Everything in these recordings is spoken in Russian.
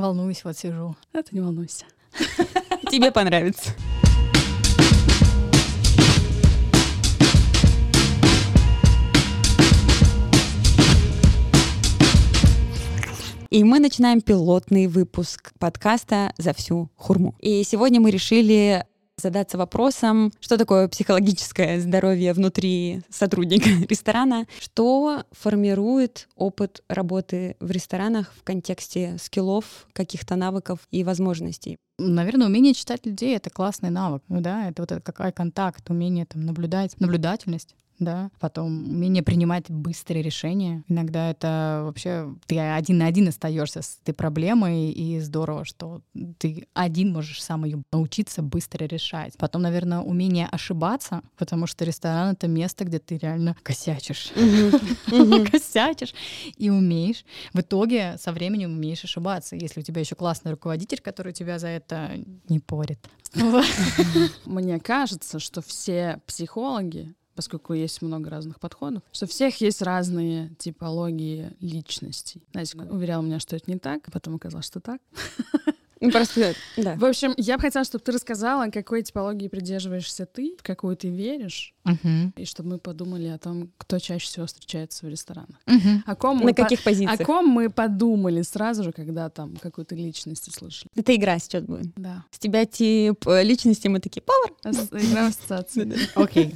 Волнуюсь, вот сижу. А ты не волнуйся. Тебе понравится. И мы начинаем пилотный выпуск подкаста «За всю хурму». И сегодня мы решили задаться вопросом, что такое психологическое здоровье внутри сотрудника ресторана, что формирует опыт работы в ресторанах в контексте скиллов, каких-то навыков и возможностей. Наверное, умение читать людей — это классный навык, да, это вот какой контакт, умение там наблюдать, наблюдательность да, потом умение принимать быстрые решения. Иногда это вообще ты один на один остаешься с этой проблемой, и здорово, что ты один можешь сам ее научиться быстро решать. Потом, наверное, умение ошибаться, потому что ресторан — это место, где ты реально косячишь. Косячишь и умеешь. В итоге со временем умеешь ошибаться, если у тебя еще классный руководитель, который тебя за это не порит. Мне кажется, что все психологи поскольку есть много разных подходов, что у всех есть разные типологии личностей. Настя уверяла меня, что это не так, а потом оказалось, что так. Ну, просто, да. В общем, я бы хотела, чтобы ты рассказала, какой типологии придерживаешься ты, в какую ты веришь, Угу. и чтобы мы подумали о том, кто чаще всего встречается в ресторанах. Угу. О ком На мы по- каких О позициях? ком мы подумали сразу же, когда там какую-то личность услышали. Это игра сейчас будет. Да. С тебя тип э, личности, мы такие, повар. Игра в ассоциации. Окей,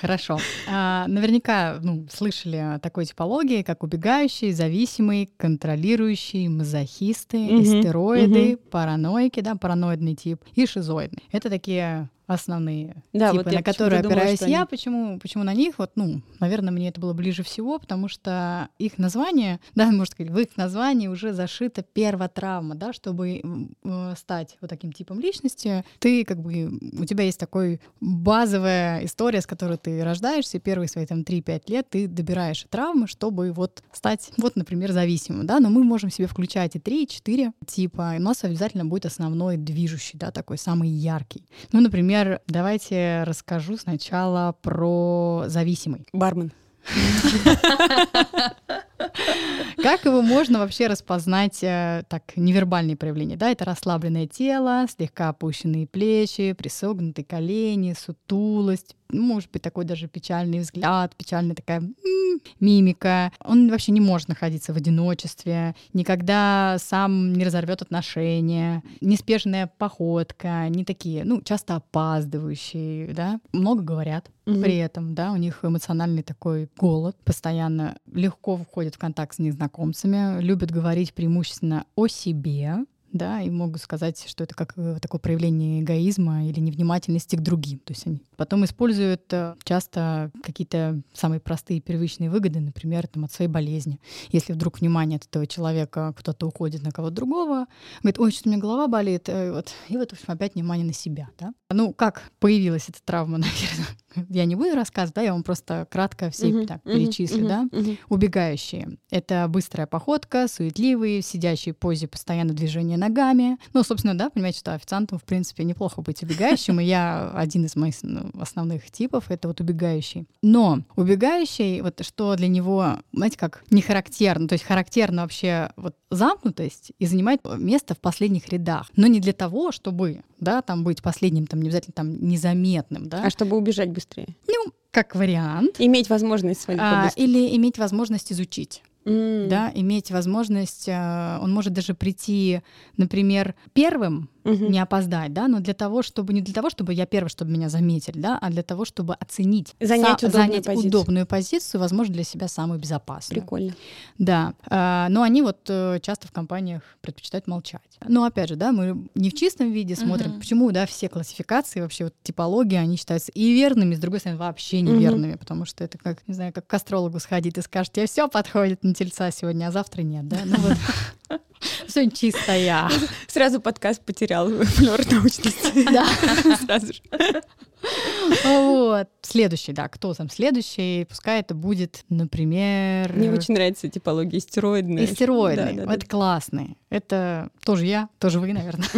хорошо. А, наверняка ну, слышали о такой типологии, как убегающий, зависимый, контролирующий, мазохисты, истероиды, параноики, да, параноидный тип и шизоидный. Это такие основные Да, типы, вот на которые думала, опираюсь что я. они- Почему, почему на них? Вот, ну, наверное, мне это было ближе всего, потому что их название, да, можно сказать, в их названии уже зашита первотравма, да, чтобы э, стать вот таким типом личности, ты как бы, у тебя есть такой базовая история, с которой ты рождаешься, и первые свои там 3-5 лет ты добираешь травмы, чтобы вот стать, вот, например, зависимым, да, но мы можем себе включать и 3, и 4 типа, и у нас обязательно будет основной движущий, да, такой самый яркий. Ну, например, давайте расскажу сначала про зависимый. Бармен. Как его можно вообще распознать э, так невербальные проявления? Да, это расслабленное тело, слегка опущенные плечи, присогнутые колени, сутулость, ну, может быть такой даже печальный взгляд, печальная такая мимика. Он вообще не может находиться в одиночестве, никогда сам не разорвет отношения, неспешная походка, не такие, ну, часто опаздывающие, да, много говорят Мгм. при этом, да, у них эмоциональный такой голод, постоянно легко входят в контакт с незнакомцами, любят говорить преимущественно о себе, да, и могут сказать, что это как э, такое проявление эгоизма или невнимательности к другим. То есть они потом используют э, часто какие-то самые простые первичные выгоды, например, там, от своей болезни. Если вдруг внимание от этого человека кто-то уходит на кого-то другого, говорит, ой, что-то у меня голова болит, э, вот, и вот, в общем, опять внимание на себя. Да? Ну, как появилась эта травма, наверное, я не буду рассказывать, да, я вам просто кратко все Мгм, так мгм, перечислю, мгм, да. мгм. Убегающие — это быстрая походка, суетливые, в сидящей позе, постоянно движение ногами. Ну, собственно, да, понимаете, что официантом, в принципе, неплохо быть убегающим, и я один из моих ну, основных типов — это вот убегающий. Но убегающий, вот что для него, знаете, как не характерно, то есть характерно вообще вот замкнутость и занимать место в последних рядах, но не для того, чтобы, да, там быть последним, там не обязательно там незаметным, да, А чтобы убежать быстрее? ну, как вариант, Иметь возможность свалить а, или иметь возможность изучить. М. Да, иметь возможность, э, он может даже прийти, например, первым, Мгм. не опоздать, да, но для того, чтобы не для того, чтобы я первый, чтобы меня заметили, да, а для того, чтобы оценить, Занять са- удобную занять позицию. удобную позицию, возможно, для себя самую безопасную. Прикольно. Да, а, но они вот э, часто в компаниях предпочитают молчать. Но опять же, да, мы не в чистом виде смотрим, Мгм. почему, да, все классификации, вообще вот типологии, они считаются и верными, с другой стороны, вообще неверными, потому что это как, не знаю, как к астрологу сходить и скажет, тебе все подходит на тельца сегодня, а завтра нет, да, ну вот. Все чистая. Сразу подкаст потерял флёр научности. Да. Сразу же. Вот. Следующий, да, кто там следующий? Пускай это будет, например... Мне очень нравится типология стероидная. Истероидный. Да, да, это да. классный. Это тоже я, тоже вы, наверное.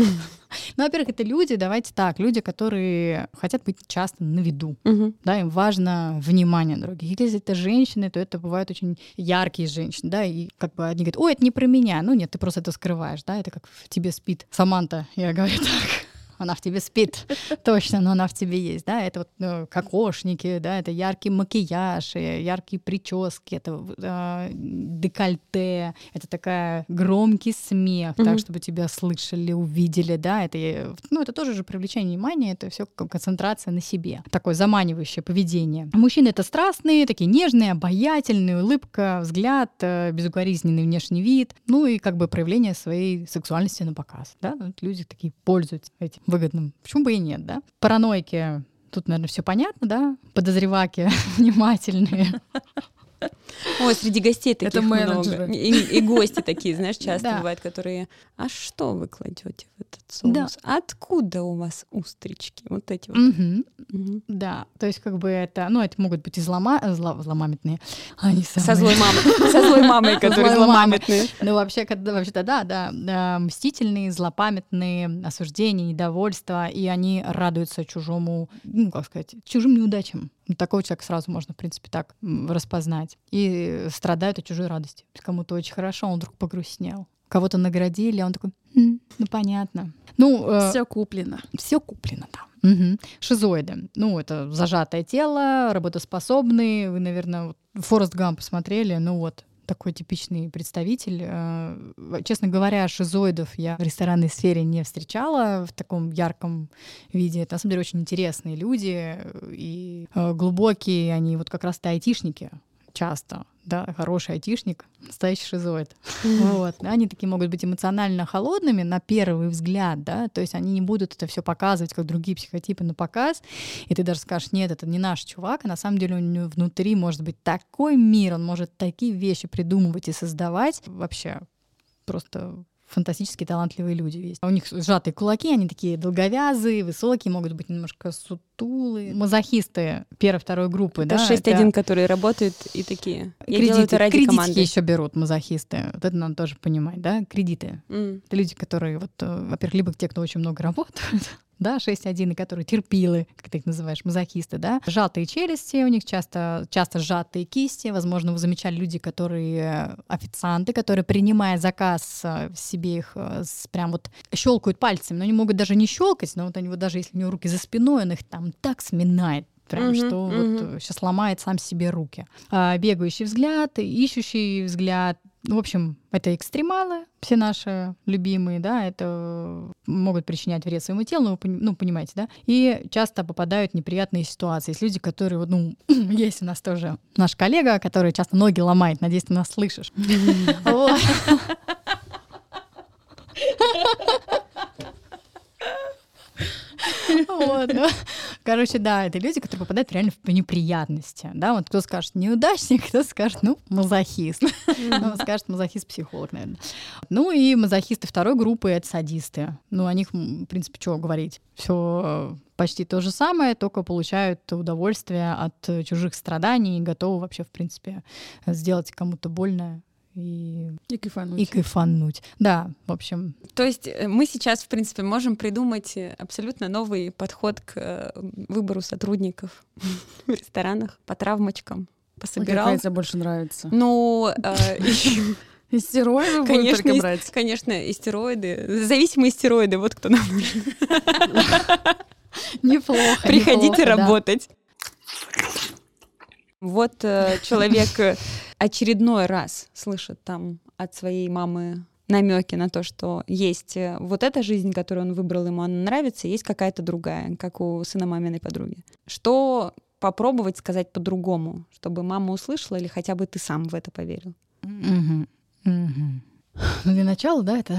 Ну, во-первых, это люди, давайте так, люди, которые хотят быть часто на виду. Угу. Да, им важно внимание других. Если это женщины, то это бывают очень яркие женщины, да, и как бы они говорят, ой, это не про меня. Ну нет, ты просто это скрываешь, да, это как в тебе спит Саманта, я говорю так она в тебе спит, точно, но она в тебе есть, да, это вот ну, кокошники, да, это яркий макияж, э, яркие прически, это э, декольте, это такая громкий смех, mm-hmm. так, чтобы тебя слышали, увидели, да, это, ну, это тоже же привлечение внимания, это все концентрация на себе, такое заманивающее поведение. Мужчины это страстные, такие нежные, обаятельные, улыбка, взгляд, э, безукоризненный внешний вид, ну и как бы проявление своей сексуальности на показ, да, вот люди такие пользуются этим выгодным. Почему бы и нет, да? Паранойки, тут, наверное, все понятно, да? Подозреваки внимательные. Ой, среди гостей таких Это много. И, и гости такие, знаешь, часто да. бывают, которые, а что вы кладете в этот соус? Да. Откуда у вас устрички? Вот эти вот. Угу. Угу. Да, то есть как бы это, ну, это могут быть и злома, зло, зломамятные. Они самые... Со злой мамой, со злой мамой, которые зломамятные. Ну, вообще, вообще-то, да, да, мстительные, злопамятные, осуждения, недовольство, и они радуются чужому, ну, как сказать, чужим неудачам. Ну, такого человека сразу можно, в принципе, так распознать. И страдают от чужой радости. Кому-то очень хорошо, он вдруг погрустнел. Кого-то наградили, а он такой, хм, ну понятно. Ну, э, все куплено. Все куплено, да. Угу. Шизоиды. Ну, это зажатое тело, работоспособные. Вы, наверное, Форест Гамп посмотрели. Ну вот, такой типичный представитель. Э, честно говоря, шизоидов я в ресторанной сфере не встречала в таком ярком виде. Это, на самом деле, очень интересные люди э, и э, глубокие они, вот как раз-то айтишники часто да, хороший айтишник, настоящий шизоид. Вот. Они такие могут быть эмоционально холодными на первый взгляд, да, то есть они не будут это все показывать, как другие психотипы на показ, и ты даже скажешь, нет, это не наш чувак, а на самом деле у него внутри может быть такой мир, он может такие вещи придумывать и создавать, вообще просто фантастически талантливые люди есть. У них сжатые кулаки, они такие долговязые, высокие, могут быть немножко сутулые. Мазохисты первой, второй группы, это да? 6-1, это... которые работают и такие. Я кредиты, это ради кредитки команды. еще берут мазохисты. Вот это надо тоже понимать, да? Кредиты. Mm. Это люди, которые, вот, э, во-первых, либо те, кто очень много работают, да, 6-1, которые терпилы, как ты их называешь, мазохисты, да, сжатые челюсти, у них часто, часто сжатые кисти, возможно, вы замечали люди, которые официанты, которые, принимая заказ, э, себе их э, прям вот щелкают пальцами, но они могут даже не щелкать, но вот они вот даже если у него руки за спиной, он их там так сминает, прям, mm-hmm, что mm-hmm. вот сейчас ломает сам себе руки. А, бегающий взгляд, ищущий взгляд, в общем, это экстремалы, все наши любимые, да, это могут причинять вред своему телу, ну, вы ну, понимаете, да, и часто попадают в неприятные ситуации. Есть люди, которые, ну, есть у нас тоже наш коллега, который часто ноги ломает, надеюсь, ты нас слышишь. Вот. Ну, короче, да, это люди, которые попадают реально в неприятности. Да, вот кто скажет неудачник, кто скажет, ну, мазохист. Ну, скажет мазохист-психолог, наверное. Ну и мазохисты второй группы — это садисты. Ну, о них, в принципе, чего говорить. Все почти то же самое, только получают удовольствие от чужих страданий и готовы вообще, в принципе, сделать кому-то больно и, и кайфануть. И кайфануть. Да, в общем. То есть э, мы сейчас, в принципе, можем придумать э, абсолютно новый подход к э, выбору сотрудников в ресторанах по травмочкам. Пособирал. Какая тебе больше нравится? Ну, Истероиды конечно, только брать? Конечно, истероиды. Зависимые истероиды, вот кто нам нужен. Неплохо. Приходите работать. Вот человек очередной раз слышит там от своей мамы намеки на то, что есть э, вот эта жизнь, которую он выбрал, ему она нравится, есть какая-то другая, как у сына маминой подруги. Что попробовать сказать по-другому, чтобы мама услышала или хотя бы ты сам в это поверил? Угу. Угу. Ну, для начала, да, это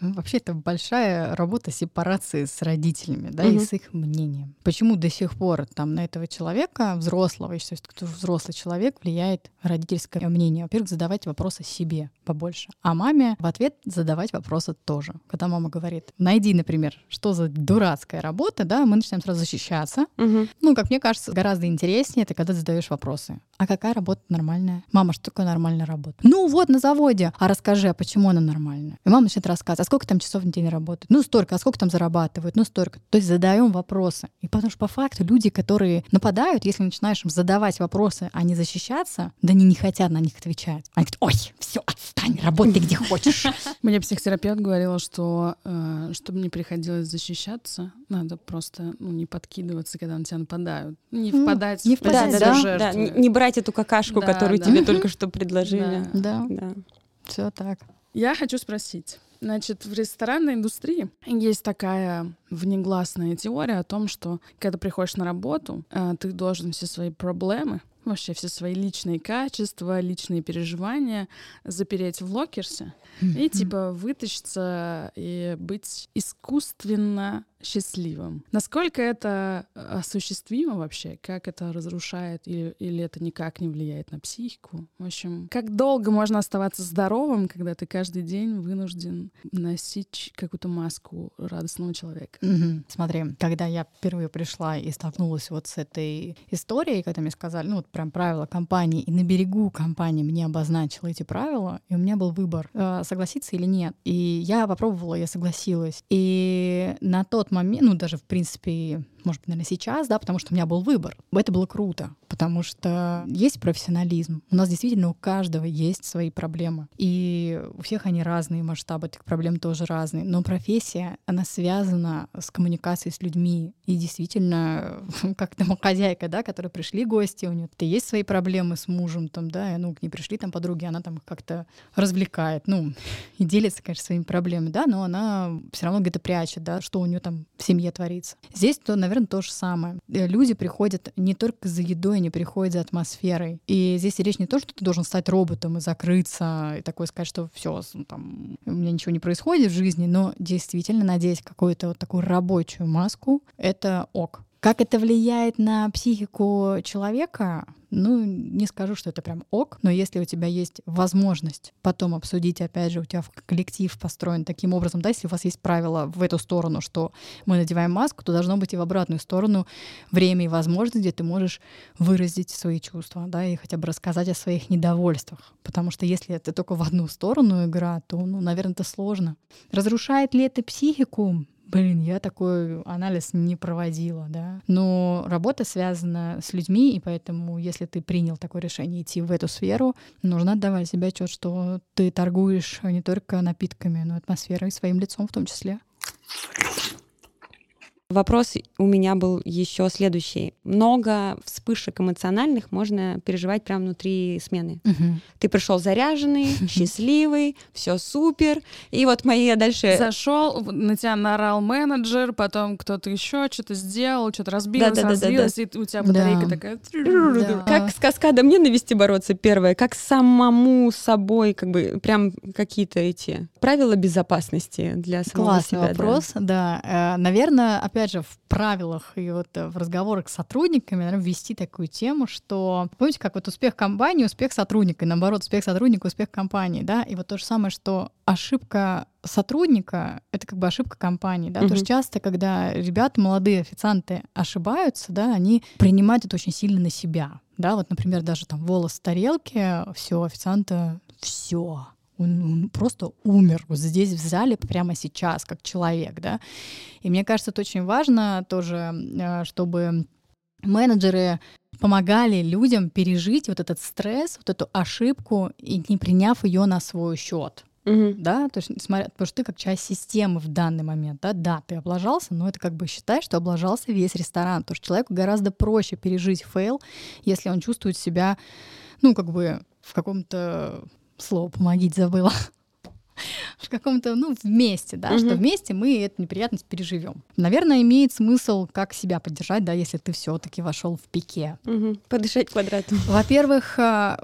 Ну, вообще, это большая работа сепарации с родителями, да, Мгм. и с их мнением. Почему до сих пор там на этого человека, взрослого, кто взрослый человек, влияет родительское мнение? Во-первых, задавать вопросы себе побольше, а маме в ответ задавать вопросы тоже. Когда мама говорит, найди, например, что за дурацкая работа, да, мы начинаем сразу защищаться. Мгм. Ну, как мне кажется, гораздо интереснее это, когда задаешь вопросы. А какая работа нормальная? Мама, что такое нормальная работа? Ну, вот на заводе. А расскажи, а почему она нормальная? И мама начинает рассказывать, а сколько там часов в день работают? Ну, столько. А сколько там зарабатывают? Ну, столько. То есть задаем вопросы. И потому что по факту люди, которые нападают, если начинаешь им задавать вопросы, а не защищаться, да они не хотят на них отвечать. Они говорят, ой, все, отстань, работай где хочешь. Мне психотерапевт говорила, что э, чтобы не приходилось защищаться, надо просто ну, не подкидываться, когда на тебя нападают. Не впадать не в впадать, Да, да, позицию да, да. жертвы. Не брать эту какашку, Да, которую да. тебе только что предложили. Да, Да. все так. Я хочу спросить. Значит, в ресторанной индустрии есть такая внегласная теория о том, что когда приходишь на работу, э, ты должен все свои проблемы, вообще все свои личные качества, личные переживания запереть в локерсе и типа вытащиться и быть искусственно счастливым. Насколько это осуществимо вообще? Как это разрушает или, или это никак не влияет на психику? В общем, как долго можно оставаться здоровым, когда ты каждый день вынужден носить какую-то маску радостного человека? Мгм. Смотри, когда я впервые пришла и столкнулась вот с этой историей, когда мне сказали, ну вот прям правила компании, и на берегу компании мне обозначила эти правила, и у меня был выбор, э, согласиться или нет. И я попробовала, я согласилась. И на тот момент, ну даже в принципе, может быть, наверное, сейчас, да, потому что у меня был выбор. Это было круто, потому что есть профессионализм. У нас действительно у каждого есть свои проблемы. И у всех они разные, масштабы этих проблем тоже разные. Но профессия, она связана с коммуникацией с людьми. И действительно, как там хозяйка, да, которые пришли гости, у нее есть свои проблемы с мужем, там, да, и, ну, к ней пришли там подруги, она там как-то развлекает, ну, и делится, конечно, своими проблемами, да, но она все равно где-то прячет, да, что у нее там в семье творится. Здесь, то, наверное, то же самое. Э, Люди приходят не только за едой, они приходят за атмосферой. И здесь речь не то, что ты должен стать роботом и закрыться, и такой сказать, что все, там, у меня ничего не происходит в жизни, но действительно надеть какую-то вот такую рабочую маску — это ок. Как это влияет на психику человека? Ну, не скажу, что это прям ок, но если у тебя есть возможность потом обсудить, опять же, у тебя коллектив построен таким образом, да, если у вас есть правило в эту сторону, что мы надеваем маску, то должно быть и в обратную сторону время и возможность, где ты можешь выразить свои чувства, да, и хотя бы рассказать о своих недовольствах. Потому что если это только в одну сторону игра, то, ну, наверное, это сложно. Разрушает ли это психику? Блин, я такой анализ не проводила, да. Но работа связана с людьми, и поэтому, если ты принял такое решение идти в эту сферу, нужно отдавать себе отчет, что ты торгуешь не только напитками, но и атмосферой, своим лицом в том числе. Вопрос у меня был еще следующий. Много вспышек эмоциональных можно переживать прямо внутри смены. Ты пришел заряженный, счастливый, все супер. И вот мои дальше... Зашел, на тебя наорал менеджер, потом кто-то еще что-то сделал, что-то разбилось, Да-да-да-да-да. разбилось, и у тебя батарейка Да. такая. Да. Как с каскадом ненависти бороться, первое, как самому собой, как бы прям какие-то эти правила безопасности для самого Классный себя. да. вопрос, да. Э, Наверное, опять же, в правилах и вот э, в разговорах с сотрудниками, наверное, ввести такую тему, что, помните, как вот успех компании, успех сотрудника, и наоборот, успех сотрудника, успех компании, да, и вот то же самое, что ошибка сотрудника — это как бы ошибка компании, да, потому Мгм. что часто, когда ребята, молодые официанты ошибаются, да, они принимают это очень сильно на себя, да, вот, например, даже там волос в тарелке, все, официанта, все, он, он просто умер вот здесь, в зале, прямо сейчас, как человек, да. И мне кажется, это очень важно тоже, э, чтобы менеджеры помогали людям пережить вот этот стресс, вот эту ошибку, и не приняв ее на свой счет. Мгм. Да, то есть, смотря, потому что ты как часть системы в данный момент, да, да, ты облажался, но это как бы считай, что облажался весь ресторан, потому что человеку гораздо проще пережить fail, если он чувствует себя, ну, как бы в каком-то слово помогите забыла. В каком-то, ну, вместе, да, что Мгм. вместе мы эту неприятность переживем. Наверное, имеет смысл, как себя поддержать, да, если ты все-таки вошел в пике. Мгм. Подышать квадратом. Во-первых, а,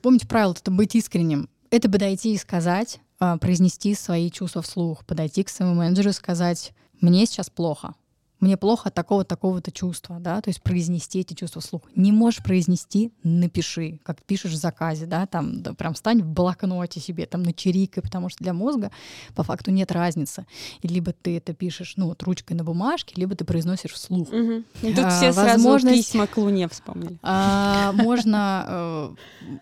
помните правило, это быть искренним. Это подойти и сказать, а, произнести свои чувства вслух, подойти к своему менеджеру и сказать, мне сейчас плохо, мне плохо от такого такого-то чувства, да, то есть произнести эти чувства вслух. Не можешь произнести, напиши, как пишешь в заказе, да, там да, прям стань в блокноте себе, там на чирикой, потому что для мозга по факту нет разницы. И либо ты это пишешь, ну, вот ручкой на бумажке, либо ты произносишь вслух. Угу. Тут а, все сразу письма к Луне вспомнили. А, можно э,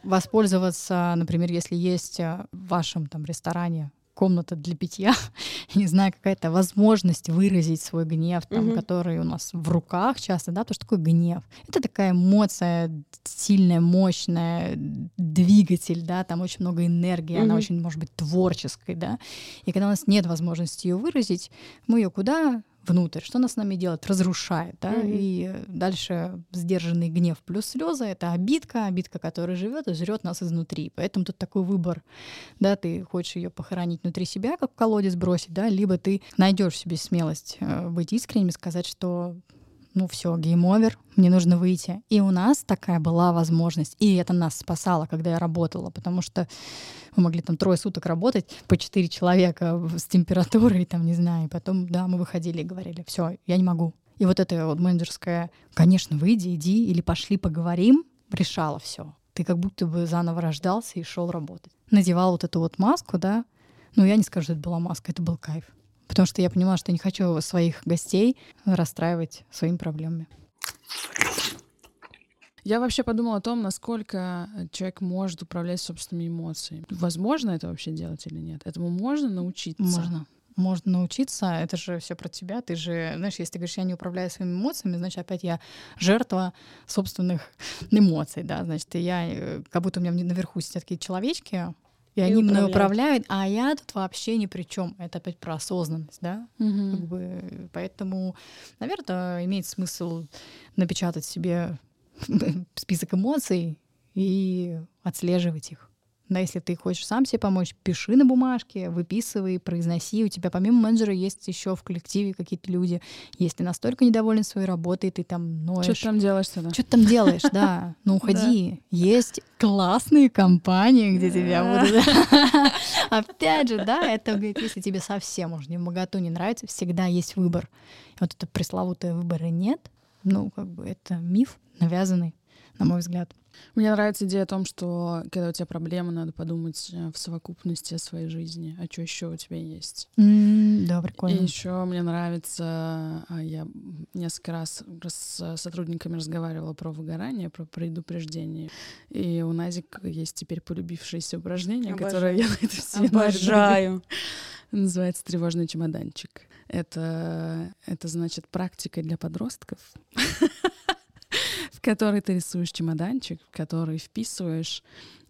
воспользоваться, например, если есть э, в вашем там ресторане комната для питья, не знаю, какая-то возможность выразить свой гнев, там, угу. который у нас в руках часто, да, то что такое гнев? Это такая эмоция сильная, мощная, двигатель, да, там очень много энергии, угу. она очень, может быть, творческой, да, и когда у нас нет возможности ее выразить, мы ее куда внутрь. Что она с нами делает? Разрушает, да, mm-hmm. и дальше сдержанный гнев плюс слезы — это обидка, обидка, которая живет и жрет нас изнутри. Поэтому тут такой выбор, да, ты хочешь ее похоронить внутри себя, как колодец бросить, да, либо ты найдешь в себе смелость э, быть искренним и сказать, что ну все, game over, мне нужно выйти. И у нас такая была возможность, и это нас спасало, когда я работала, потому что мы могли там трое суток работать по четыре человека с температурой, там, не знаю, и потом, да, мы выходили и говорили, все, я не могу. И вот это вот менеджерское, конечно, выйди, иди, или пошли поговорим, решало все. Ты как будто бы заново рождался и шел работать. Надевал вот эту вот маску, да, ну, я не скажу, что это была маска, это был кайф потому что я понимала, что не хочу своих гостей расстраивать своими проблемами. Я вообще подумала о том, насколько человек может управлять собственными эмоциями. Возможно это вообще делать или нет? Этому можно научиться? Можно. Можно научиться, это же все про тебя. Ты же, знаешь, если ты говоришь, я не управляю своими эмоциями, значит, опять я жертва собственных эмоций, да, значит, я, э, как будто у меня наверху сидят такие человечки, и, и они управляют. мной управляют, а я тут вообще ни при чем. Это опять про осознанность, да? Угу. Как бы, поэтому, наверное, имеет смысл напечатать себе список эмоций и отслеживать их. Да, если ты хочешь сам себе помочь, пиши на бумажке, выписывай, произноси. У тебя помимо менеджера есть еще в коллективе какие-то люди. Если ты настолько недоволен своей работой, ты там ноешь. Что ты там делаешь тогда? Что ты там делаешь, да. Ну, уходи. Есть классные компании, где тебя будут... Опять же, да, это, говорит, если тебе совсем уж не моготу не нравится, всегда есть выбор. Вот это пресловутое выбора нет, ну, как бы это миф навязанный, на мой взгляд. Мне нравится идея о том, что когда у тебя проблемы, надо подумать э, в совокупности о своей жизни, а что еще у тебя есть. Mm, да, прикольно. И еще мне нравится, а, я несколько раз с сотрудниками разговаривала про выгорание, про предупреждение. И у Назик есть теперь полюбившееся упражнение, Обожаю. которое я на это все Обожаю. Называется тревожный чемоданчик. Это, это значит практика для подростков. в который ты рисуешь чемоданчик, в который вписываешь,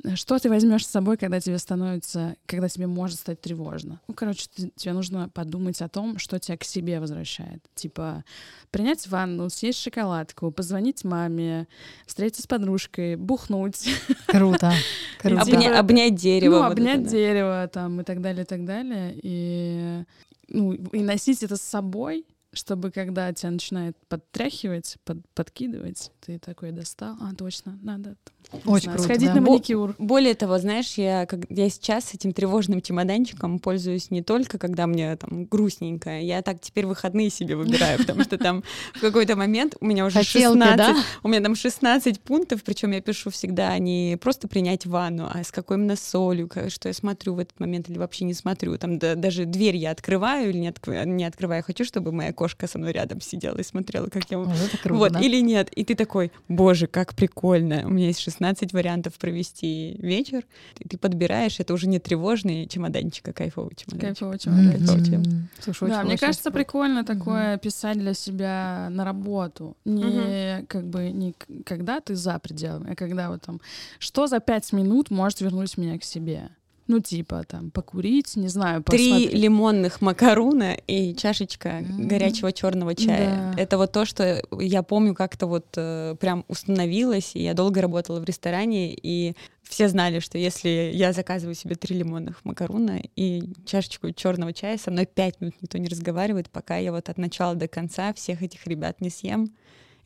э, что ты возьмешь с собой, когда тебе становится, когда тебе может стать тревожно. Ну, короче, ты, тебе нужно подумать о том, что тебя к себе возвращает. Типа принять ванну, съесть шоколадку, позвонить маме, встретиться с подружкой, бухнуть. Круто. Круто. Обня- обнять дерево. Ну, вот обнять это, дерево там и так далее, и так далее. И, ну, и носить это с собой — чтобы когда тебя начинает подтряхивать, под, подкидывать, ты такой достал, а точно, надо очень знаю, круто, сходить да. на маникюр. Более того, знаешь, я, как, я сейчас этим тревожным чемоданчиком пользуюсь не только, когда мне там грустненько, я так теперь выходные себе выбираю, потому что там в какой-то момент у меня уже 16, у меня там 16 пунктов, причем я пишу всегда не просто принять ванну, а с какой именно солью, что я смотрю в этот момент или вообще не смотрю. Там даже дверь я открываю или не, открываю, хочу, чтобы моя кошка со мной рядом сидела и смотрела, как я... вот, или нет. И ты такой, боже, как прикольно, у меня есть 16 16 вариантов провести вечер, и ты подбираешь, это уже не тревожный чемоданчик, а кайфовый чемоданчик. Кайфовый чемоданчик. Mm-hmm. Слушай, да, мне кажется, прикольно такое mm-hmm. писать для себя на работу. Не mm-hmm. как бы не когда ты за пределами, а когда вот там, что за пять минут может вернуть меня к себе. Ну, типа, там, покурить, не знаю, посмотреть. Три лимонных макаруна и чашечка mm-hmm. горячего черного чая. Да. Это вот то, что я помню, как-то вот э, прям установилось. И я долго работала в ресторане, и все знали, что если я заказываю себе три лимонных макаруна и чашечку черного чая, со мной пять минут никто не разговаривает, пока я вот от начала до конца всех этих ребят не съем.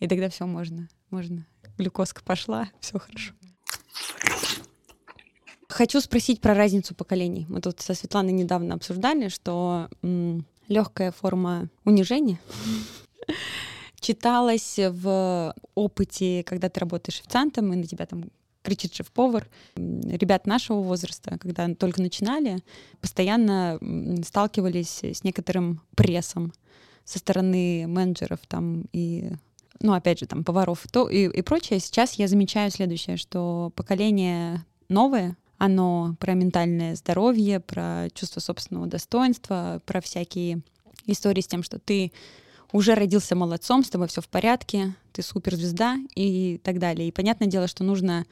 И тогда все можно, можно. Глюкозка пошла, все хорошо. Хочу спросить про разницу поколений. Мы тут со Светланой недавно обсуждали, что легкая форма унижения читалась в опыте, когда ты работаешь официантом, и на тебя там кричит шеф-повар. Ребят нашего возраста, когда только начинали, постоянно сталкивались с некоторым прессом со стороны менеджеров там и ну, опять же, там, поваров то, и, и прочее. Сейчас я замечаю следующее, что поколение новое, оно про ментальное здоровье, про чувство собственного достоинства, про всякие истории с тем, что ты уже родился молодцом, с тобой все в порядке, ты суперзвезда и так далее. И понятное дело, что нужно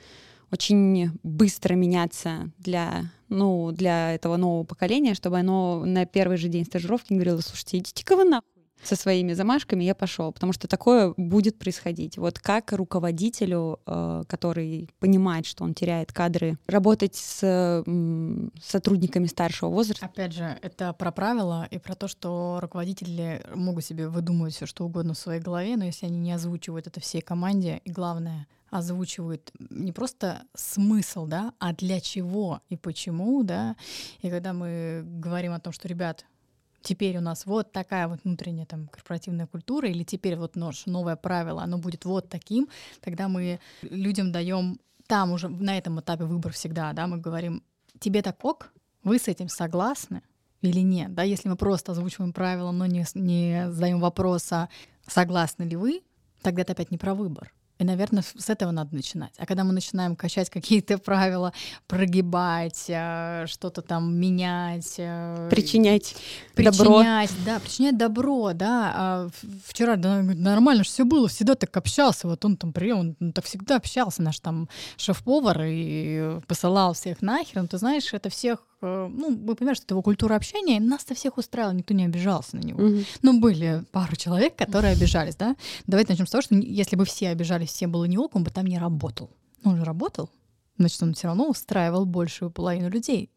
очень быстро меняться для, ну, для этого нового поколения, чтобы оно на первый же день стажировки говорило, слушайте, идите-ка вы нахуй со своими замашками я пошел, потому что такое будет происходить. Вот как руководителю, э, который понимает, что он теряет кадры, работать с сотрудниками старшего возраста. Опять же, это про правила и про то, что руководители могут себе выдумывать все что угодно в своей голове, но если они не озвучивают это всей команде, и главное, озвучивают не просто смысл, да, а для чего и почему, да. И когда мы говорим о том, что, ребят, теперь у нас вот такая вот внутренняя там корпоративная культура, или теперь вот наше новое правило, оно будет вот таким, тогда мы людям даем там уже на этом этапе выбор всегда, да, мы говорим, тебе так ок, вы с этим согласны или нет, да, если мы просто озвучиваем правила, но не, не задаем вопроса, согласны ли вы, тогда это опять не про выбор. И, наверное, с этого надо начинать. А когда мы начинаем качать какие-то правила, прогибать, э, что-то там менять, э, причинять, причинять добро, да, причинять добро, да. А вчера да, нормально все было, всегда так общался. Вот он там прием, он так всегда общался, наш там шеф-повар и посылал всех нахер. Ну, ты знаешь, это всех Э, ну, вы понимаете, что это его культура общения, и нас-то всех устраивало, никто не обижался на него. Mm-hmm. Ну, были пару человек, которые обижались, да. Давайте начнем с того, что если бы все обижались, все было не ок, он бы там не работал. Он же работал, значит, он все равно устраивал большую половину людей.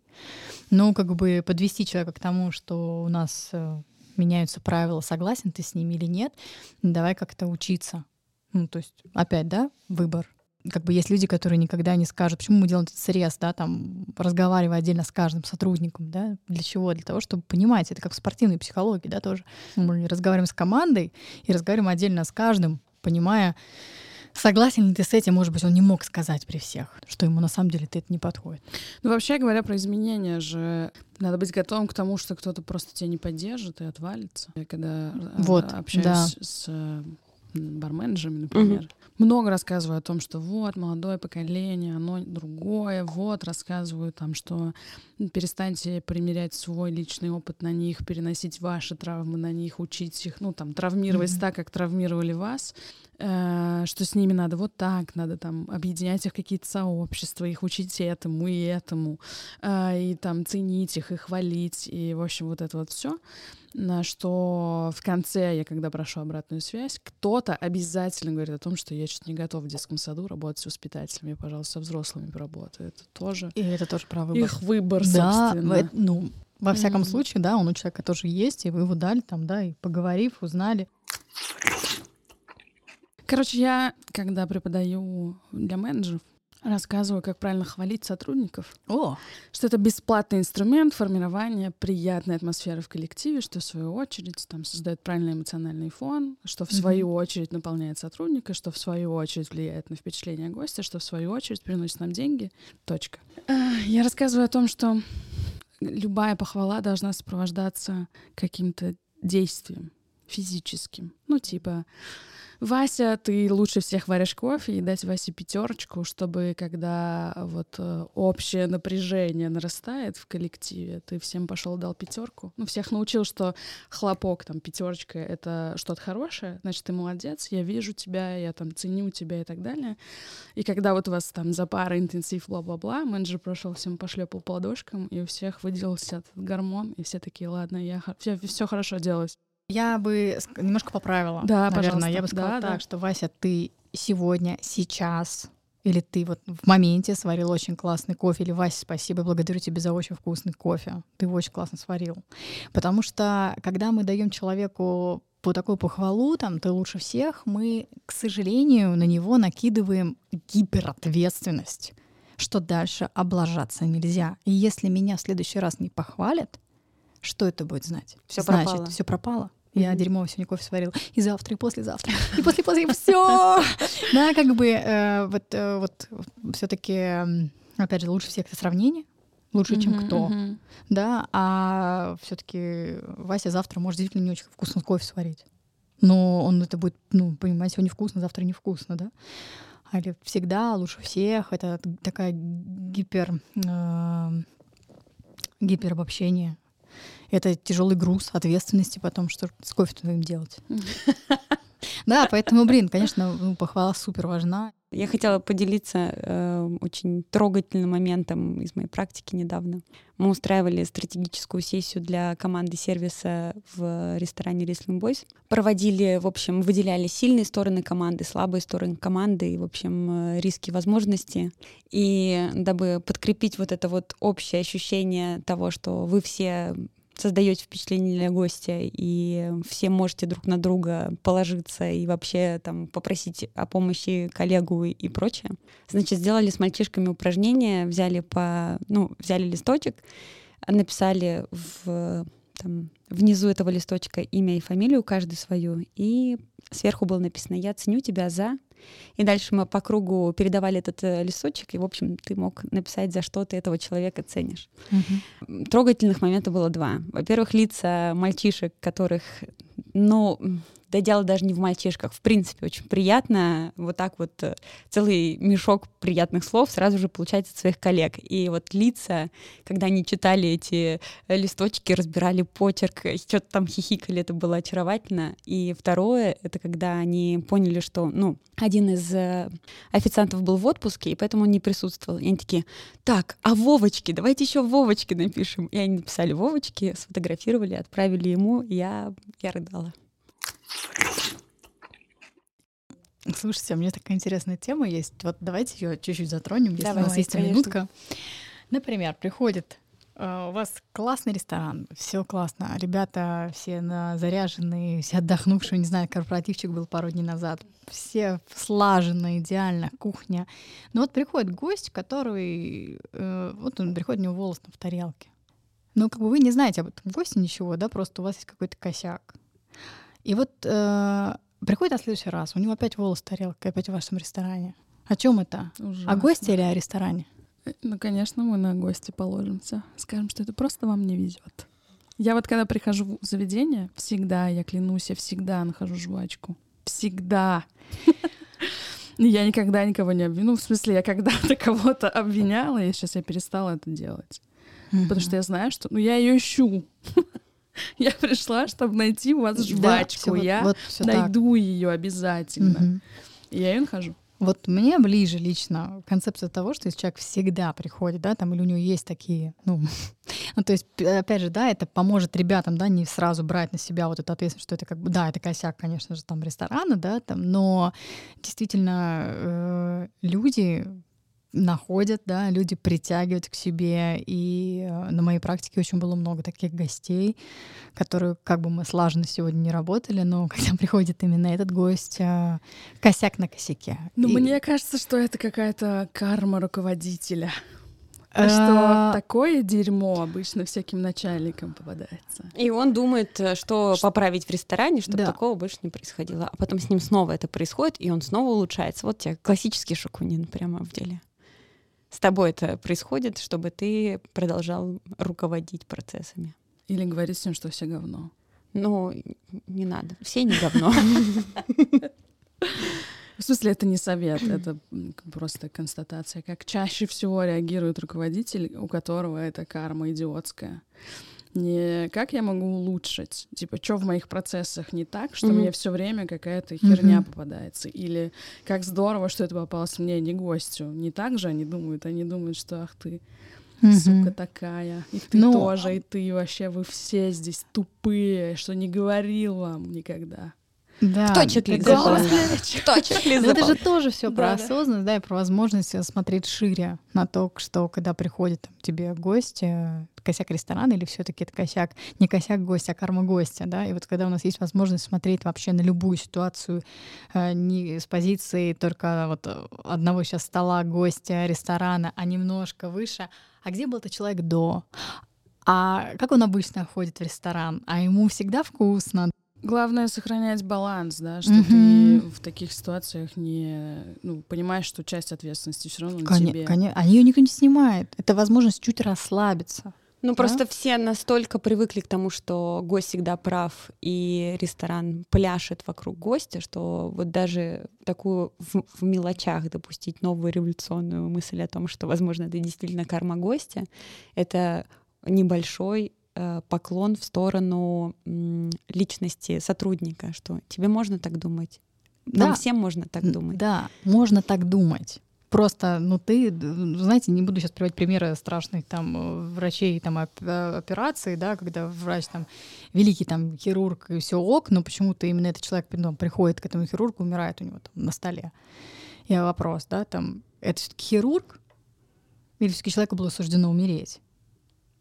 Ну, как бы подвести человека к тому, что у нас э, меняются правила, согласен ты с ними или нет, давай как-то учиться. Ну, то есть, опять, да, выбор как бы есть люди, которые никогда не скажут, почему мы делаем этот срез, да, там, разговаривая отдельно с каждым сотрудником, да, для чего? Для того, чтобы понимать, это как в спортивной психологии, да, тоже. Мы разговариваем с командой и разговариваем отдельно с каждым, понимая, Согласен ли ты с этим? Может быть, он не мог сказать при всех, что ему на самом деле это не подходит. Ну, вообще говоря про изменения же, надо быть готовым к тому, что кто-то просто тебя не поддержит и отвалится. Я когда э, вот, общаюсь да. с барменджерами, например, угу. много рассказываю о том, что вот молодое поколение, оно другое, вот рассказываю там, что перестаньте примерять свой личный опыт на них, переносить ваши травмы на них, учить их, ну там травмировать mm так, как травмировали вас, что с ними надо вот так, надо там объединять их какие-то сообщества, их учить этому и этому, э, и там ценить их и хвалить, и в общем вот это вот все на что в конце, я когда прошу обратную связь, кто-то обязательно говорит о том, что я что-то не готов в детском саду работать с воспитателями, пожалуйста, со взрослыми поработаю. Это тоже... И это тоже про выбор. Их выбор, да, собственно. ну, во всяком mm-hmm. случае, да, он у человека тоже есть, и вы его дали там, да, и поговорив, узнали. Короче, я, когда преподаю для менеджеров, Рассказываю, как правильно хвалить сотрудников. О! Что это бесплатный инструмент формирования приятной атмосферы в коллективе, что в свою очередь там создает правильный эмоциональный фон, что в свою mm-hmm. очередь наполняет сотрудника, что в свою очередь влияет на впечатление гостя, что в свою очередь приносит нам деньги. Точка. Я рассказываю о том, что любая похвала должна сопровождаться каким-то действием физическим. Ну, типа, Вася, ты лучше всех варишь кофе и дать Васе пятерочку, чтобы когда вот э, общее напряжение нарастает в коллективе, ты всем пошел дал пятерку. Ну, всех научил, что хлопок, там, пятерочка это что-то хорошее, значит, ты молодец, я вижу тебя, я там ценю тебя и так далее. И когда вот у вас там за пара интенсив, бла-бла-бла, менеджер прошел, всем пошлепал по ладошкам, и у всех выделился этот гормон, и все такие, ладно, я все, все хорошо делалось. Я бы немножко поправила. Да, наверное. пожалуйста. Я бы сказала да, так, да. что Вася, ты сегодня, сейчас или ты вот в моменте сварил очень классный кофе, или Вася, спасибо, благодарю тебя за очень вкусный кофе. Ты его очень классно сварил. Потому что когда мы даем человеку по такую похвалу, там, ты лучше всех, мы, к сожалению, на него накидываем гиперответственность что дальше облажаться нельзя. И если меня в следующий раз не похвалят, что это будет знать? Все Значит, пропало. все пропало. Я дерьмовый сегодня кофе сварила. И завтра, и послезавтра. И после-после, все. Да, как бы э, вот, э, вот все-таки, опять же, лучше всех это сравнение. Лучше, чем кто. Да, а все-таки Вася завтра может действительно не очень вкусно кофе сварить. Но он это будет, ну, понимаете, сегодня вкусно, завтра невкусно, да? Или всегда лучше всех. Это такая гипер... э, гиперобобщение. Это тяжелый груз ответственности потом, что с кофе твоим делать. Да, поэтому, блин, конечно, ну, похвала супер важна. Я хотела поделиться э, очень трогательным моментом из моей практики недавно. Мы устраивали стратегическую сессию для команды сервиса в ресторане Wrestling Boys. Проводили, в общем, выделяли сильные стороны команды, слабые стороны команды и, в общем, э, риски, возможности. И дабы подкрепить вот это вот общее ощущение того, что вы все создаете впечатление для гостя, и все можете друг на друга положиться и вообще там попросить о помощи коллегу и прочее. Значит, сделали с мальчишками упражнение, взяли по, ну, взяли листочек, написали в там, внизу этого листочка имя и фамилию, каждый свою, и сверху было написано «Я ценю тебя за...» И дальше мы по кругу передавали этот э, листочек, и, в общем, ты мог написать, за что ты этого человека ценишь. Трогательных моментов было два. Во-первых, лица мальчишек, которых, ну, да дело даже не в мальчишках. В принципе, очень приятно вот так вот э, целый мешок приятных слов сразу же получать от своих коллег. И вот лица, когда они читали эти э, листочки, разбирали почерк, э, что-то там хихикали, это было очаровательно. И второе, это когда они поняли, что, ну, один из официантов был в отпуске, и поэтому он не присутствовал. И они такие, так, а Вовочки, давайте еще Вовочки напишем. И они написали Вовочки, сфотографировали, отправили ему, я, я рыдала. Слушайте, а у меня такая интересная тема есть. Вот давайте ее чуть-чуть затронем, если Давай, у нас есть конечно. минутка. Например, приходит э, у вас классный ресторан, все классно, ребята все заряженные, все отдохнувшие, не знаю, корпоративчик был пару дней назад, все слаженно, идеально, кухня. Но вот приходит гость, который, э, вот он приходит, у него волос в тарелке. Ну, как бы вы не знаете об этом госте ничего, да, просто у вас есть какой-то косяк. И вот э, приходит на следующий раз, у него опять волос в тарелке, опять в вашем ресторане. О чем это? О Ужасно. госте или о ресторане? Э, Ну, конечно, мы на гости положимся. Скажем, что это просто вам не везет. Я вот когда прихожу в заведение, всегда, я клянусь, я всегда нахожу жвачку. Всегда. Я никогда никого не обвиню. Ну, в смысле, я когда-то кого-то обвиняла, и сейчас я перестала это делать. Потому что я знаю, что... Ну, я ее ищу. Я пришла, чтобы найти у вас Да, жвачку. вот- я вот так. найду ее обязательно. Мгм. И я ее нахожу. Вот мне ближе лично концепция того, что если человек всегда приходит, да, там, или у него есть такие, ну, ну, то есть, опять же, да, это поможет ребятам, да, не сразу брать на себя вот эту ответственность, что это как бы, да, это косяк, конечно же, там, ресторана, да, там, но действительно э, люди находят, да, люди притягивают к себе, и э, на моей практике очень было много таких гостей, которые, как бы мы слаженно сегодня не работали, но когда приходит именно этот гость, э, косяк на косяке. Ну, И- мне кажется, что это какая-то карма руководителя. А, Что такое дерьмо обычно всяким начальникам попадается. И он думает, э, что поправить в ресторане, чтобы Да. такого больше не происходило. А потом с ним снова это происходит, и он снова улучшается. Вот тебе классический шокунин прямо в деле. С тобой это происходит, чтобы ты продолжал руководить процессами. Или говорить с ним, что все говно. Ну, не надо. Все не говно. В смысле, это не совет, это просто констатация, как чаще всего реагирует руководитель, у которого эта карма идиотская. Не как я могу улучшить, типа, что в моих процессах не так, что Мгм. мне все время какая-то херня Мгм. попадается, или как здорово, что это попалось мне, не гостю. Не так же они думают, они думают, что ах ты, Мгм. сука такая, и ты Ну, тоже, и ты вообще, вы все здесь тупые, что не говорил вам никогда. Да, Кто чек-лист это заполнял? же- Кто чек-лист это же тоже все про Да, осознанность, да, и про возможность э, смотреть шире на то, что когда приходит там, тебе гость, э, косяк ресторана или все-таки это косяк, не косяк гостя, а карма гостя, да, и вот когда у нас есть возможность смотреть вообще на любую ситуацию э, не с позиции только вот одного сейчас стола гостя ресторана, а немножко выше, а где был этот человек до? А как он обычно ходит в ресторан? А ему всегда вкусно, Главное сохранять баланс, да, что Мгм. ты в таких ситуациях не ну, понимаешь, что часть ответственности все равно на Коне- тебе. коне- А ее никто не снимает. Это возможность чуть расслабиться. Ну, Да? просто все настолько привыкли к тому, что гость всегда прав, и ресторан пляшет вокруг гостя, что вот даже такую в, в мелочах допустить новую революционную мысль о том, что, возможно, это действительно карма гостя, это небольшой поклон в сторону личности сотрудника, что тебе можно так думать, нам Да. всем можно так думать. Да, можно так думать. Просто, ну ты, знаете, не буду сейчас приводить примеры страшных там э, врачей там э, операций, да, когда врач там великий там хирург и все ок, но почему-то именно этот человек ну, приходит к этому хирургу, умирает у него там на столе. И вопрос, да, там это все-таки хирург или все-таки человеку было суждено умереть?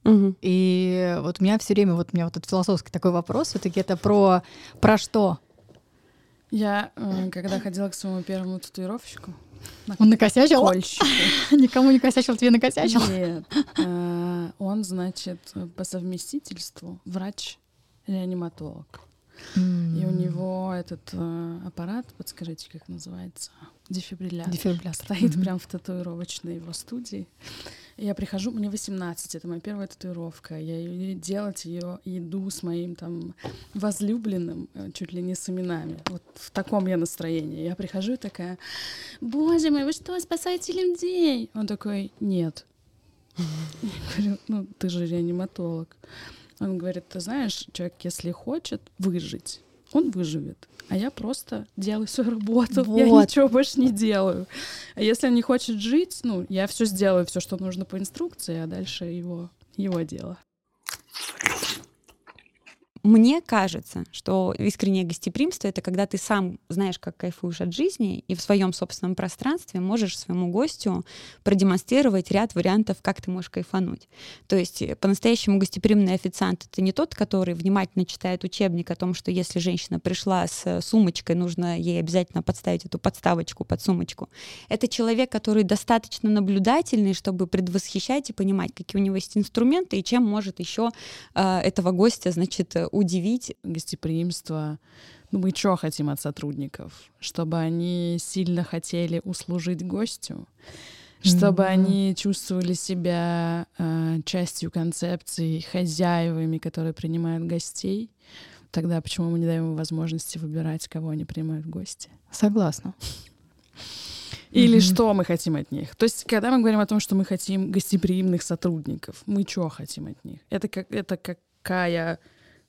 Мгм. И вот у меня все время, вот у меня вот этот философский такой вопрос, все-таки это про, про что? Я, э, когда ходила к своему первому татуировщику, Он накосячил? Никому не косячил, тебе накосячил? Нет. Э, Он, значит, по совместительству врач-реаниматолог. И у него этот э, аппарат, подскажите, как называется? Дефибриллятор. Дефибриллятор. Стоит прям в татуировочной его студии. Я прихожу, мне 18, это моя первая татуировка. Я её- делать ее иду с моим там возлюбленным, э, чуть ли не с именами. Вот в таком я настроении. Я прихожу и такая, боже мой, вы что, спасаете людей? Он такой, нет. Я говорю, ну ты же реаниматолог. Он говорит, ты знаешь, человек, если хочет выжить, он выживет. А я просто делаю свою работу, я Вот. ничего больше не делаю. А если он не хочет жить, ну, я все сделаю, все, что нужно по инструкции, а дальше его, его дело. Мне кажется, что искреннее гостеприимство это когда ты сам знаешь, как кайфуешь от жизни, и в своем собственном пространстве можешь своему гостю продемонстрировать ряд вариантов, как ты можешь кайфануть. То есть э, по-настоящему гостеприимный официант это не тот, который внимательно читает учебник о том, что если женщина пришла с э, сумочкой, нужно ей обязательно подставить эту подставочку под сумочку. Это человек, который достаточно наблюдательный, чтобы предвосхищать и понимать, какие у него есть инструменты и чем может еще э, этого гостя, значит, э, удивить. Гостеприимство. Ну, мы что хотим от сотрудников? Чтобы они сильно хотели услужить гостю, чтобы Мгм. они чувствовали себя э, частью концепции, хозяевами, которые принимают гостей. Тогда почему мы не даем им возможности выбирать, кого они принимают в гости? Согласна. Или Мгм. что мы хотим от них? То есть, когда мы говорим о том, что мы хотим гостеприимных сотрудников, мы что хотим от них? Это, как, это какая,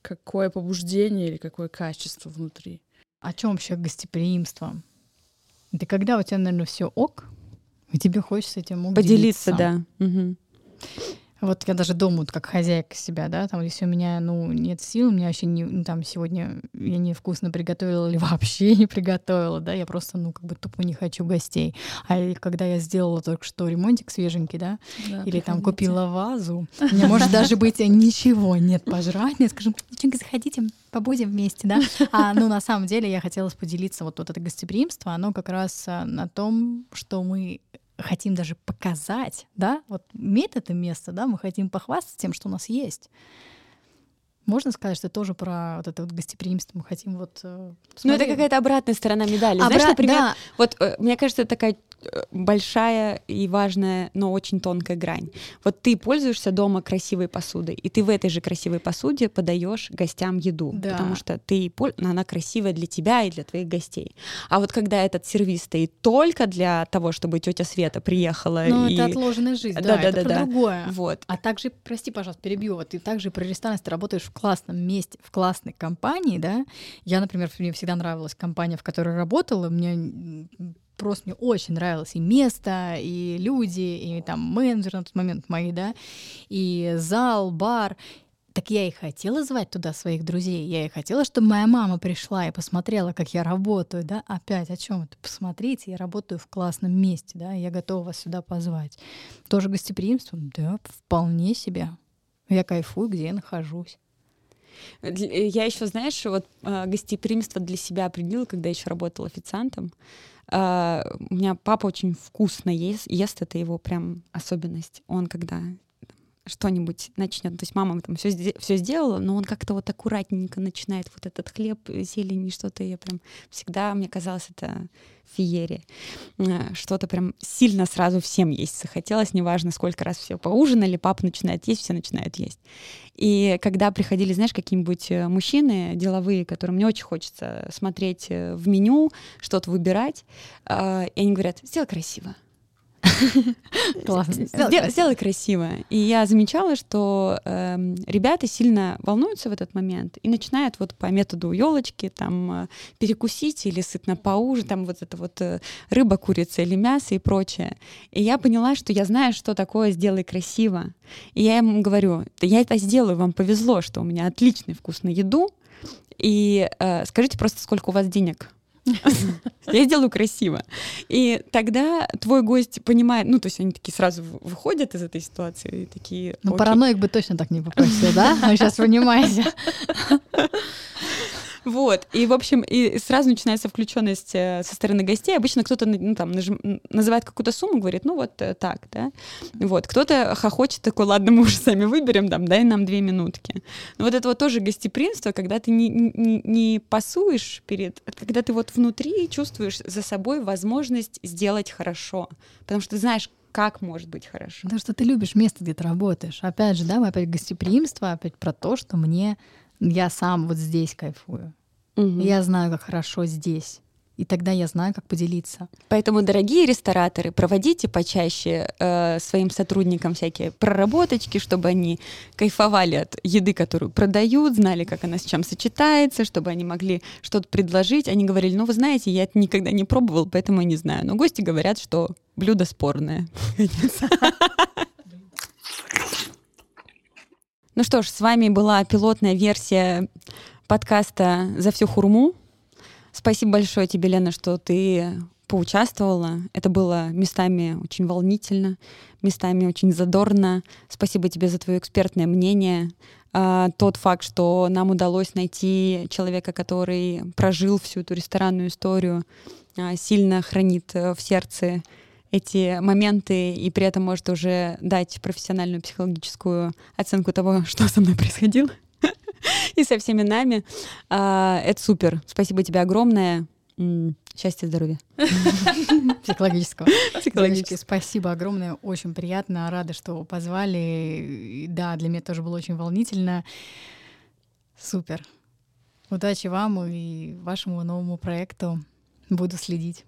какое побуждение или какое качество внутри? О чем вообще гостеприимство? Это когда у тебя, наверное, все ок, и тебе хочется этим Поделиться, делиться. да. Мгм. Вот я даже дома, вот как хозяйка себя, да, там, если у меня, ну, нет сил, у меня вообще не, ну, там, сегодня я невкусно приготовила или вообще не приготовила, да, я просто, ну, как бы тупо не хочу гостей. А когда я сделала только что ремонтик свеженький, да, Да, или там купила вазу, у меня может даже быть ничего нет пожрать, мне скажем, девчонки, заходите, побудем вместе, да. А, ну, на самом деле я хотела поделиться вот, вот это гостеприимство, оно как раз а, на том, что мы хотим даже показать, да, вот имеет это место, да, мы хотим похвастаться тем, что у нас есть. Можно сказать, что тоже про вот это вот гостеприимство? Мы хотим вот... э, Ну, это какая-то обратная сторона медали. Знаешь, Обра- например, да, вот э, мне кажется, это такая большая и важная, но очень тонкая грань. Вот ты пользуешься дома красивой посудой, и ты в этой же красивой посуде подаешь гостям еду, Да. потому что ты она красивая для тебя и для твоих гостей. А вот когда этот сервис стоит только для того, чтобы тетя Света приехала ну, и это отложенная жизнь, Да, да, да, это да, про да. другое. вот. А также, прости, пожалуйста, перебью, вот ты также про ресторан, если ты работаешь в классном месте, в классной компании, да, я, например, мне всегда нравилась компания, в которой работала, мне просто мне очень нравилось и место, и люди, и там менеджер на тот момент мои, да, и зал, бар. Так я и хотела звать туда своих друзей. Я и хотела, чтобы моя мама пришла и посмотрела, как я работаю, да. Опять о чем это? Посмотрите, я работаю в классном месте, да. Я готова вас сюда позвать. Тоже гостеприимство, да, вполне себе. Я кайфую, где я нахожусь. Я еще, знаешь, вот а, гостеприимство для себя определила, когда еще работала официантом. А, у меня папа очень вкусно ест, ест это его прям особенность. Он когда что-нибудь начнет. То есть мама там все, все сделала, но он как-то вот аккуратненько начинает вот этот хлеб, зелень что-то. Я прям всегда, мне казалось, это феерия. Э, что-то прям сильно сразу всем есть захотелось, неважно, сколько раз все поужинали, папа начинает есть, все начинают есть. И когда приходили, знаешь, какие-нибудь э, мужчины деловые, которым не очень хочется смотреть э, в меню, что-то выбирать, и они говорят, сделай красиво. Классно. Сделай, красиво. И я замечала, что э, ребята сильно волнуются в этот момент и начинают вот по методу елочки там э, перекусить или сытно поужинать, там вот это вот э, рыба, курица или мясо и прочее. И я поняла, что я знаю, что такое «сделай красиво». И я им говорю, да я это сделаю, вам повезло, что у меня отличный вкус на еду, и э, скажите просто, сколько у вас денег Я сделаю красиво. И тогда твой гость понимает, ну, то есть они такие сразу выходят из этой ситуации и такие... Ну, параноик бы точно так не попросил, да? Вы сейчас понимаете. Вот. И, в общем, и сразу начинается включенность э, со стороны гостей. Обычно кто-то ну, там, нажим, называет какую-то сумму, говорит, ну вот э, так, да. Вот. Кто-то хохочет такой, ладно, мы уже сами выберем, там, дай нам две минутки. Но вот это вот тоже гостеприимство, когда ты не, не, не пасуешь перед... Когда ты вот внутри чувствуешь за собой возможность сделать хорошо. Потому что ты знаешь, как может быть хорошо. Потому что ты любишь место, где ты работаешь. Опять же, да, мы опять гостеприимство, опять про то, что мне я сам вот здесь кайфую. Угу. Я знаю, как хорошо здесь. И тогда я знаю, как поделиться. Поэтому, дорогие рестораторы, проводите почаще э, своим сотрудникам всякие проработочки, чтобы они кайфовали от еды, которую продают, знали, как она с чем сочетается, чтобы они могли что-то предложить. Они говорили, ну, вы знаете, я это никогда не пробовал, поэтому я не знаю. Но гости говорят, что блюдо спорное. Ну что ж, с вами была пилотная версия подкаста «За всю хурму». Спасибо большое тебе, Лена, что ты поучаствовала. Это было местами очень волнительно, местами очень задорно. Спасибо тебе за твое экспертное мнение. А, тот факт, что нам удалось найти человека, который прожил всю эту ресторанную историю, а, сильно хранит э, в сердце эти моменты и при этом может уже дать профессиональную психологическую оценку того, что со мной происходило и со всеми нами. А, это супер. Спасибо тебе огромное. Счастья, здоровья. Психологического. Психологически. Спасибо огромное. Очень приятно. Рада, что позвали. Да, для меня тоже было очень волнительно. Супер. Удачи вам и вашему новому проекту. Буду следить.